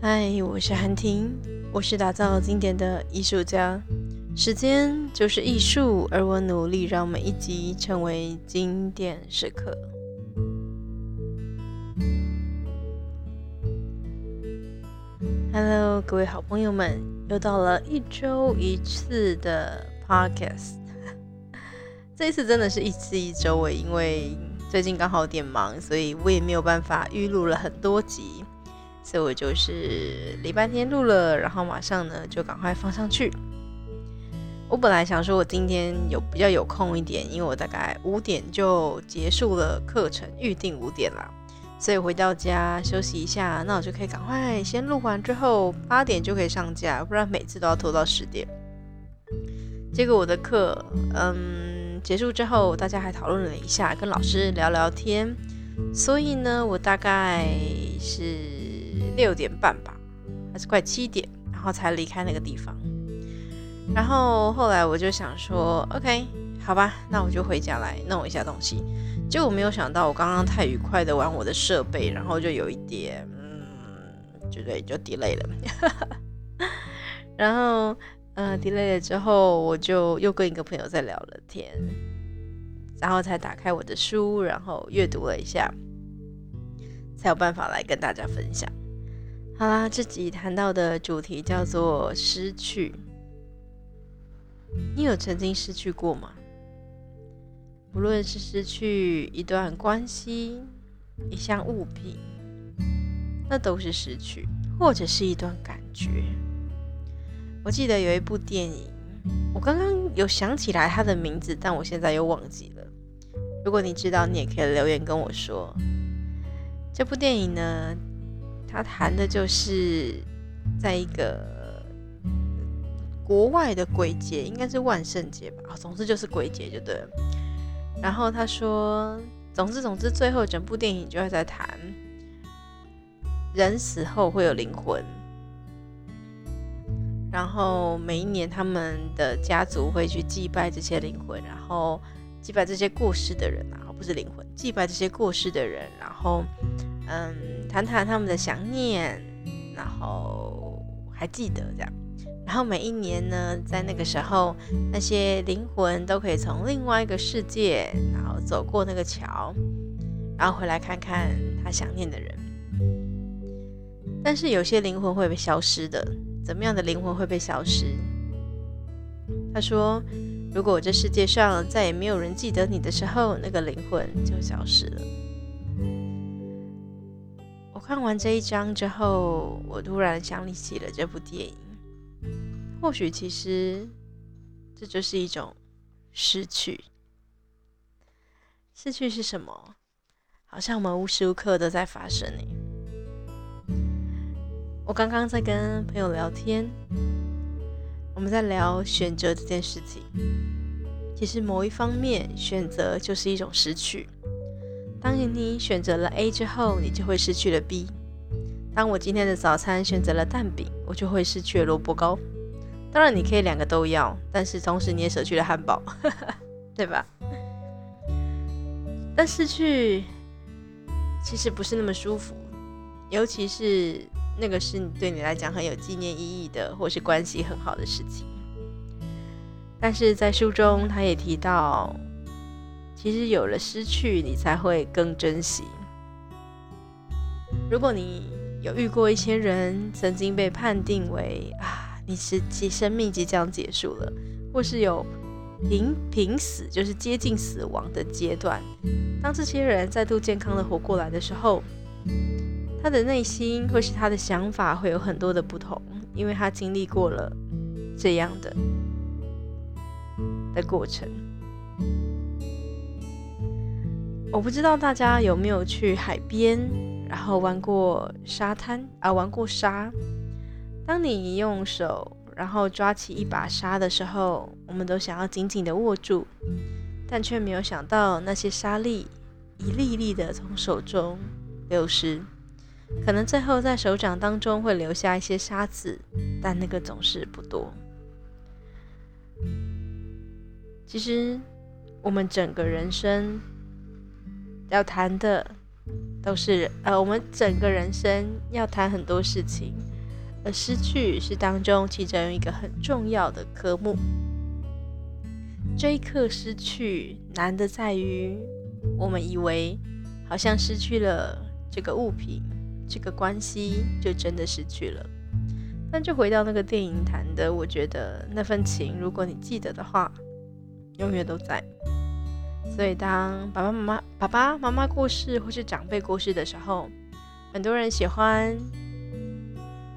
嗨，我是韩婷，我是打造经典的艺术家。时间就是艺术，而我努力让每一集成为经典时刻。Hello，各位好朋友们，又到了一周一次的 Podcast。这一次真的是一次一周诶，因为最近刚好有点忙，所以我也没有办法预录了很多集。所以我就是礼拜天录了，然后马上呢就赶快放上去。我本来想说，我今天有比较有空一点，因为我大概五点就结束了课程，预定五点啦，所以回到家休息一下，那我就可以赶快先录完之后八点就可以上架，不然每次都要拖到十点。结果我的课，嗯，结束之后大家还讨论了一下，跟老师聊聊天，所以呢，我大概是。六点半吧，还是快七点，然后才离开那个地方。然后后来我就想说，OK，好吧，那我就回家来弄一下东西。结果没有想到，我刚刚太愉快的玩我的设备，然后就有一点，嗯，就对，就 delay 了。然后，嗯，delay 了之后，我就又跟一个朋友在聊了天，然后才打开我的书，然后阅读了一下，才有办法来跟大家分享。好啦，这集谈到的主题叫做失去。你有曾经失去过吗？不论是失去一段关系、一项物品，那都是失去，或者是一段感觉。我记得有一部电影，我刚刚有想起来它的名字，但我现在又忘记了。如果你知道，你也可以留言跟我说。这部电影呢？他谈的就是在一个国外的鬼节，应该是万圣节吧。总之就是鬼节就对了。然后他说，总之总之，最后整部电影就会在谈人死后会有灵魂，然后每一年他们的家族会去祭拜这些灵魂，然后祭拜这些过世的人啊，不是灵魂，祭拜这些过世的人，然后。嗯，谈谈他们的想念，然后还记得这样，然后每一年呢，在那个时候，那些灵魂都可以从另外一个世界，然后走过那个桥，然后回来看看他想念的人。但是有些灵魂会被消失的，怎么样的灵魂会被消失？他说，如果这世界上再也没有人记得你的时候，那个灵魂就消失了。我看完这一章之后，我突然想起了这部电影。或许其实这就是一种失去。失去是什么？好像我们无时无刻都在发生呢。我刚刚在跟朋友聊天，我们在聊选择这件事情。其实某一方面，选择就是一种失去。当你选择了 A 之后，你就会失去了 B。当我今天的早餐选择了蛋饼，我就会失去了萝卜糕。当然，你可以两个都要，但是同时你也舍去了汉堡，对吧？但失去其实不是那么舒服，尤其是那个是对你来讲很有纪念意义的，或是关系很好的事情。但是在书中，他也提到。其实有了失去，你才会更珍惜。如果你有遇过一些人，曾经被判定为啊，你是其生命即将结束了，或是有濒濒死，就是接近死亡的阶段，当这些人再度健康的活过来的时候，他的内心或是他的想法会有很多的不同，因为他经历过了这样的的过程。我不知道大家有没有去海边，然后玩过沙滩啊，玩过沙。当你用手然后抓起一把沙的时候，我们都想要紧紧的握住，但却没有想到那些沙粒一粒粒的从手中流失，可能最后在手掌当中会留下一些沙子，但那个总是不多。其实我们整个人生。要谈的都是呃，我们整个人生要谈很多事情，而失去是当中其中一个很重要的科目。这一刻失去难的在于，我们以为好像失去了这个物品、这个关系，就真的失去了。但就回到那个电影谈的，我觉得那份情，如果你记得的话，永远都在。所以当爸爸妈妈、爸爸妈妈过世或是长辈过世的时候，很多人喜欢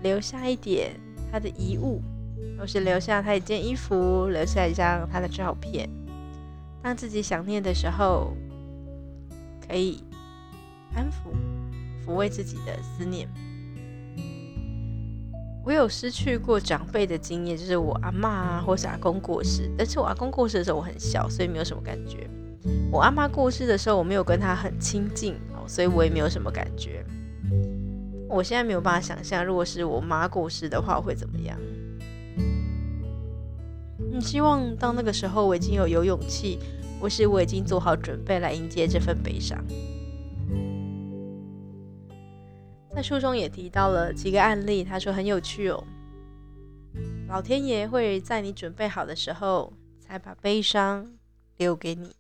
留下一点他的遗物。或是留下他一件衣服，留下一张他的照片。当自己想念的时候，可以安抚、抚慰自己的思念。我有失去过长辈的经验，就是我阿妈或是阿公过世。但是我阿公过世的时候我很小，所以没有什么感觉。我阿妈过世的时候，我没有跟她很亲近，所以我也没有什么感觉。我现在没有办法想象，如果是我妈过世的话会怎么样。你希望到那个时候，我已经有有勇气，或是我已经做好准备来迎接这份悲伤。在书中也提到了几个案例，他说很有趣哦。老天爷会在你准备好的时候，才把悲伤留给你。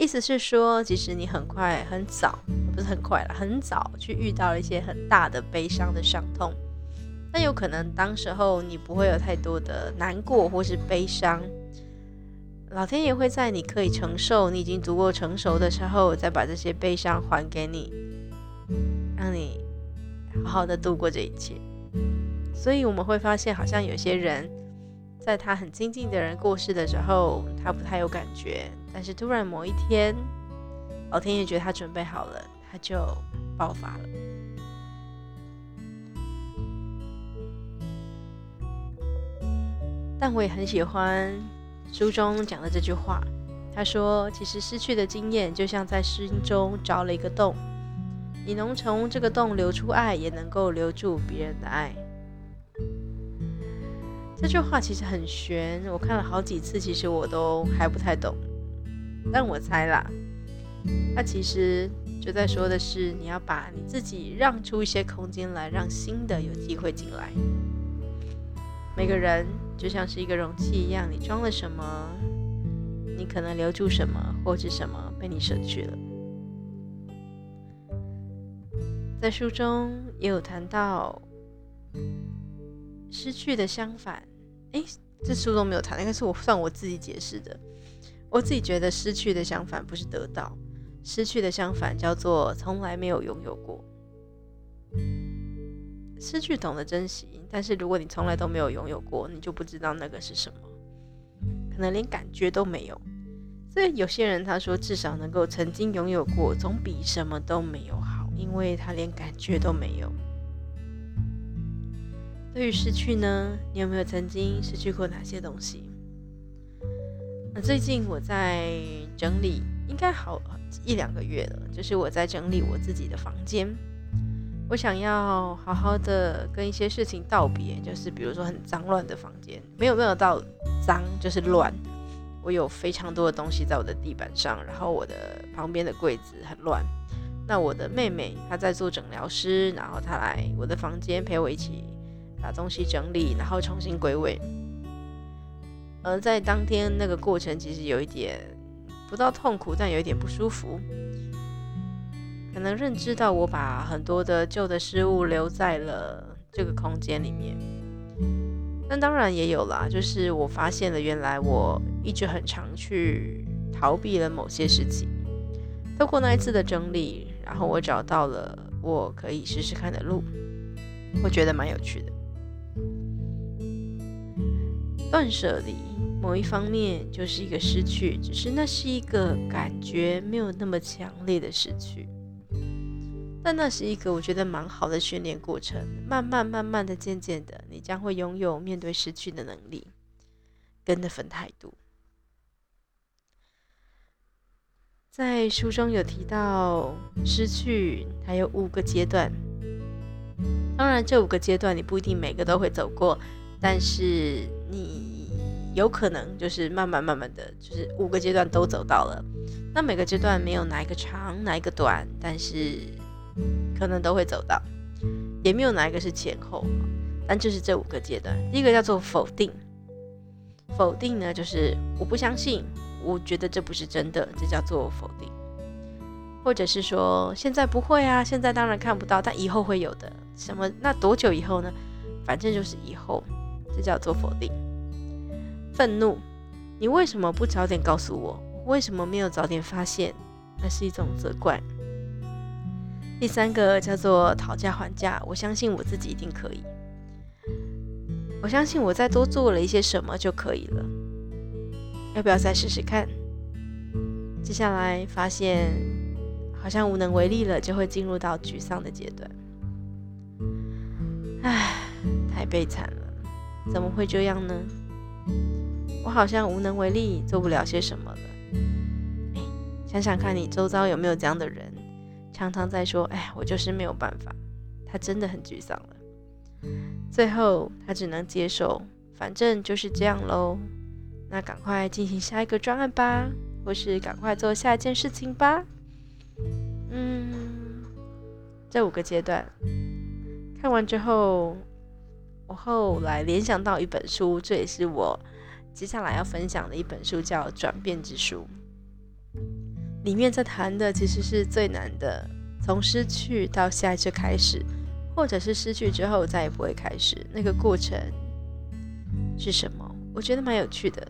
意思是说，即使你很快、很早，不是很快了，很早去遇到了一些很大的悲伤的伤痛。但有可能当时候你不会有太多的难过或是悲伤，老天爷会在你可以承受、你已经足够成熟的时候，再把这些悲伤还给你，让你好好的度过这一切。所以我们会发现，好像有些人在他很亲近的人过世的时候，他不太有感觉，但是突然某一天，老天爷觉得他准备好了，他就爆发了。但我也很喜欢书中讲的这句话。他说：“其实失去的经验，就像在心中凿了一个洞，你能从这个洞流出爱，也能够留住别人的爱。”这句话其实很玄，我看了好几次，其实我都还不太懂。但我猜啦，他其实就在说的是，你要把你自己让出一些空间来，让新的有机会进来。每个人。就像是一个容器一样，你装了什么，你可能留住什么，或者什么被你舍去了。在书中也有谈到失去的相反，诶，这书中没有谈，应该是我算我自己解释的。我自己觉得失去的相反不是得到，失去的相反叫做从来没有拥有过。失去懂得珍惜。但是如果你从来都没有拥有过，你就不知道那个是什么，可能连感觉都没有。所以有些人他说，至少能够曾经拥有过，总比什么都没有好，因为他连感觉都没有。对于失去呢，你有没有曾经失去过哪些东西？那最近我在整理，应该好一两个月了，就是我在整理我自己的房间。我想要好好的跟一些事情道别，就是比如说很脏乱的房间，没有没有到脏，就是乱。我有非常多的东西在我的地板上，然后我的旁边的柜子很乱。那我的妹妹她在做诊疗师，然后她来我的房间陪我一起把东西整理，然后重新归位。而在当天那个过程，其实有一点不到痛苦，但有一点不舒服。可能认知到我把很多的旧的事物留在了这个空间里面，但当然也有啦，就是我发现了原来我一直很常去逃避了某些事情。透过那一次的整理，然后我找到了我可以试试看的路，我觉得蛮有趣的。断舍离某一方面就是一个失去，只是那是一个感觉没有那么强烈的失去。但那是一个我觉得蛮好的训练过程，慢慢慢慢的、渐渐的，你将会拥有面对失去的能力，跟那份态度。在书中有提到失去还有五个阶段，当然这五个阶段你不一定每个都会走过，但是你有可能就是慢慢慢慢的就是五个阶段都走到了。那每个阶段没有哪一个长，哪一个短，但是可能都会走到，也没有哪一个是前后，但就是这五个阶段。第一个叫做否定，否定呢就是我不相信，我觉得这不是真的，这叫做否定。或者是说现在不会啊，现在当然看不到，但以后会有的。什么？那多久以后呢？反正就是以后，这叫做否定。愤怒，你为什么不早点告诉我？为什么没有早点发现？那是一种责怪。第三个叫做讨价还价，我相信我自己一定可以。我相信我再多做了一些什么就可以了。要不要再试试看？接下来发现。好像无能为力了，就会进入到沮丧的阶段。唉，太悲惨了，怎么会这样呢？我好像无能为力，做不了些什么了。想想看你周遭有没有这样的人，常常在说：“哎，我就是没有办法。”他真的很沮丧了。最后他只能接受，反正就是这样喽。那赶快进行下一个专案吧，或是赶快做下一件事情吧。嗯，这五个阶段看完之后，我后来联想到一本书，这也是我接下来要分享的一本书，叫《转变之书》。里面在谈的其实是最难的，从失去到下一次开始，或者是失去之后再也不会开始，那个过程是什么？我觉得蛮有趣的。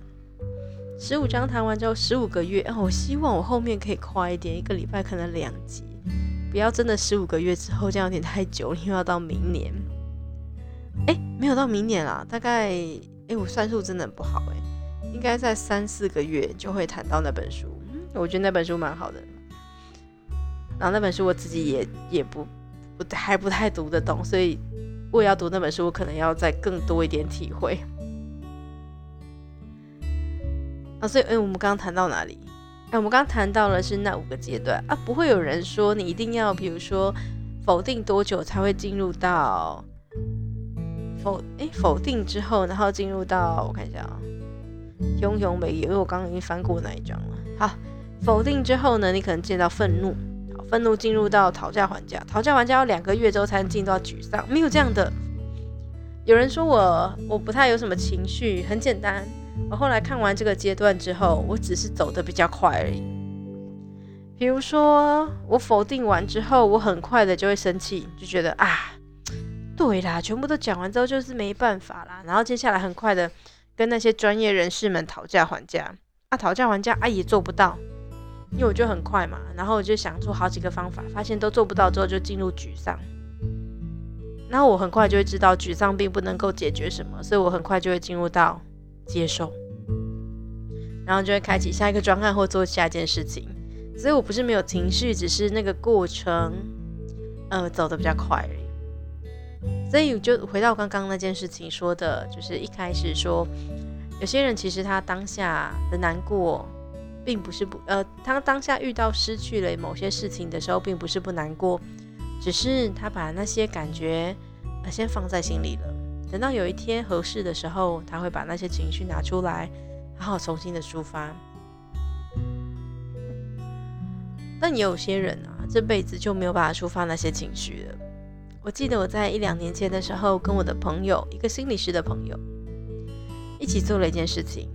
十五章谈完之后，十五个月，哦我希望我后面可以快一点，一个礼拜可能两集，不要真的十五个月之后，这样有点太久了，因为要到明年。哎，没有到明年啦，大概，哎，我算数真的很不好，哎，应该在三四个月就会谈到那本书。我觉得那本书蛮好的，然后那本书我自己也也不不还不太读得懂，所以我要读那本书，我可能要再更多一点体会。啊，所以，哎，我们刚刚谈到哪里？哎，我们刚刚谈到了是那五个阶段啊，不会有人说你一定要，比如说否定多久才会进入到否，哎，否定之后，然后进入到我看一下啊，庸庸美，因为我刚刚已经翻过那一章了。好，否定之后呢，你可能见到愤怒，好，愤怒进入到讨价还价，讨价还价要两个月之后才能进到沮丧，没有这样的。有人说我我不太有什么情绪，很简单。我后来看完这个阶段之后，我只是走的比较快而已。比如说，我否定完之后，我很快的就会生气，就觉得啊，对啦，全部都讲完之后就是没办法啦。然后接下来很快的跟那些专业人士们讨价还价，啊，讨价还价啊也做不到，因为我就很快嘛。然后我就想出好几个方法，发现都做不到之后就进入沮丧。然后我很快就会知道沮丧并不能够解决什么，所以我很快就会进入到。接受，然后就会开启下一个专案或做下一件事情。所以我不是没有情绪，只是那个过程，呃，走的比较快而已。所以就回到刚刚那件事情说的，就是一开始说，有些人其实他当下的难过，并不是不呃，他当下遇到失去了某些事情的时候，并不是不难过，只是他把那些感觉呃先放在心里了。等到有一天合适的时候，他会把那些情绪拿出来，好好重新的抒发。但也有些人啊，这辈子就没有办法抒发那些情绪了。我记得我在一两年前的时候，跟我的朋友，一个心理师的朋友，一起做了一件事情。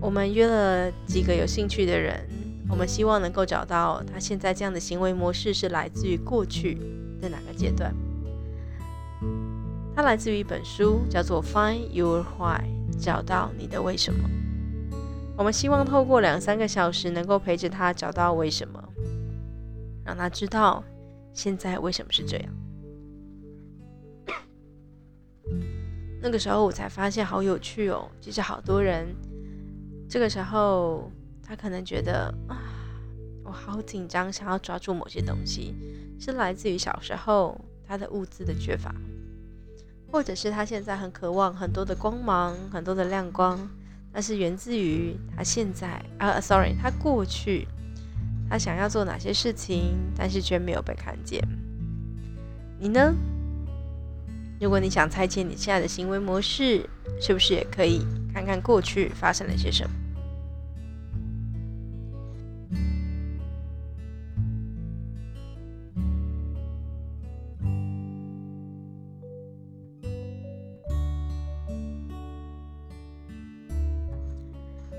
我们约了几个有兴趣的人，我们希望能够找到他现在这样的行为模式是来自于过去的哪个阶段。它来自于一本书，叫做《Find Your Why》，找到你的为什么。我们希望透过两三个小时，能够陪着他找到为什么，让他知道现在为什么是这样。那个时候我才发现好有趣哦，其实好多人这个时候他可能觉得啊，我好紧张，想要抓住某些东西，是来自于小时候他的物资的缺乏。或者是他现在很渴望很多的光芒，很多的亮光，那是源自于他现在啊，sorry，他过去他想要做哪些事情，但是却没有被看见。你呢？如果你想拆解你现在的行为模式，是不是也可以看看过去发生了些什么？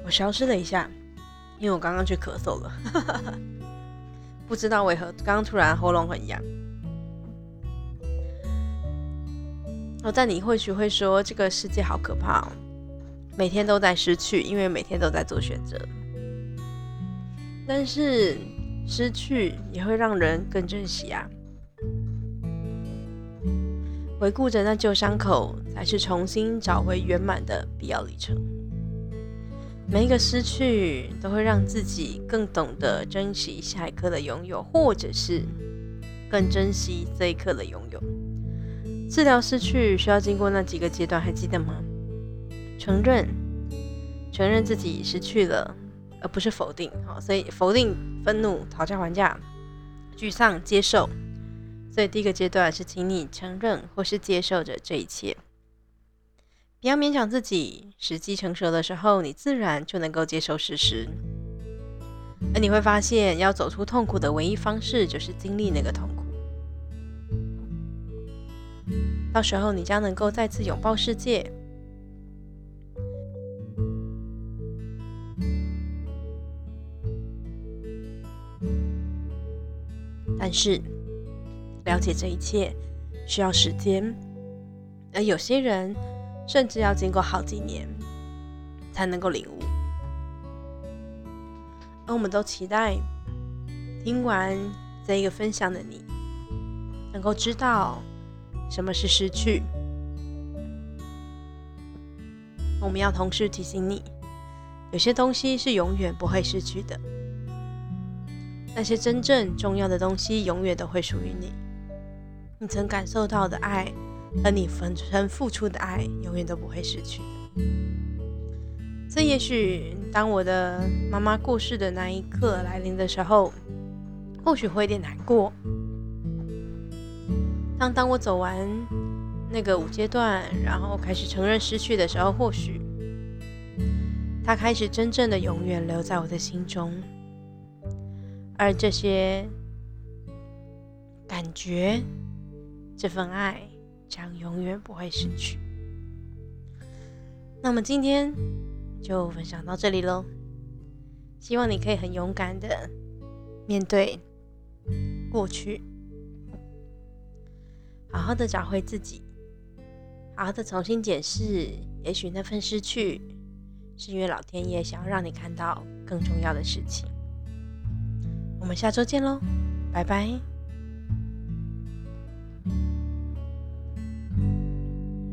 我消失了一下，因为我刚刚去咳嗽了，不知道为何刚突然喉咙很痒。哦，但你或许会说，这个世界好可怕哦，每天都在失去，因为每天都在做选择。但是失去也会让人更珍惜啊。回顾着那旧伤口，才是重新找回圆满的必要历程。每一个失去，都会让自己更懂得珍惜下一刻的拥有，或者是更珍惜这一刻的拥有。治疗失去需要经过那几个阶段，还记得吗？承认，承认自己失去了，而不是否定。好，所以否定、愤怒、讨价还价、沮丧、接受。所以第一个阶段是，请你承认或是接受着这一切，不要勉强自己。时机成熟的时候，你自然就能够接受事实。而你会发现，要走出痛苦的唯一方式就是经历那个痛苦。到时候，你将能够再次拥抱世界。但是。了解这一切需要时间，而有些人甚至要经过好几年才能够领悟。而我们都期待听完这一个分享的你，能够知道什么是失去。我们要同时提醒你，有些东西是永远不会失去的，那些真正重要的东西永远都会属于你。你曾感受到的爱，和你曾付出的爱，永远都不会失去的。这也许当我的妈妈过世的那一刻来临的时候，或许会有点难过。当当我走完那个五阶段，然后开始承认失去的时候，或许他开始真正的永远留在我的心中，而这些感觉。这份爱将永远不会失去。那么今天就分享到这里喽。希望你可以很勇敢的面对过去，好好的找回自己，好好的重新检视。也许那份失去，是因为老天爷想要让你看到更重要的事情。我们下周见喽，拜拜。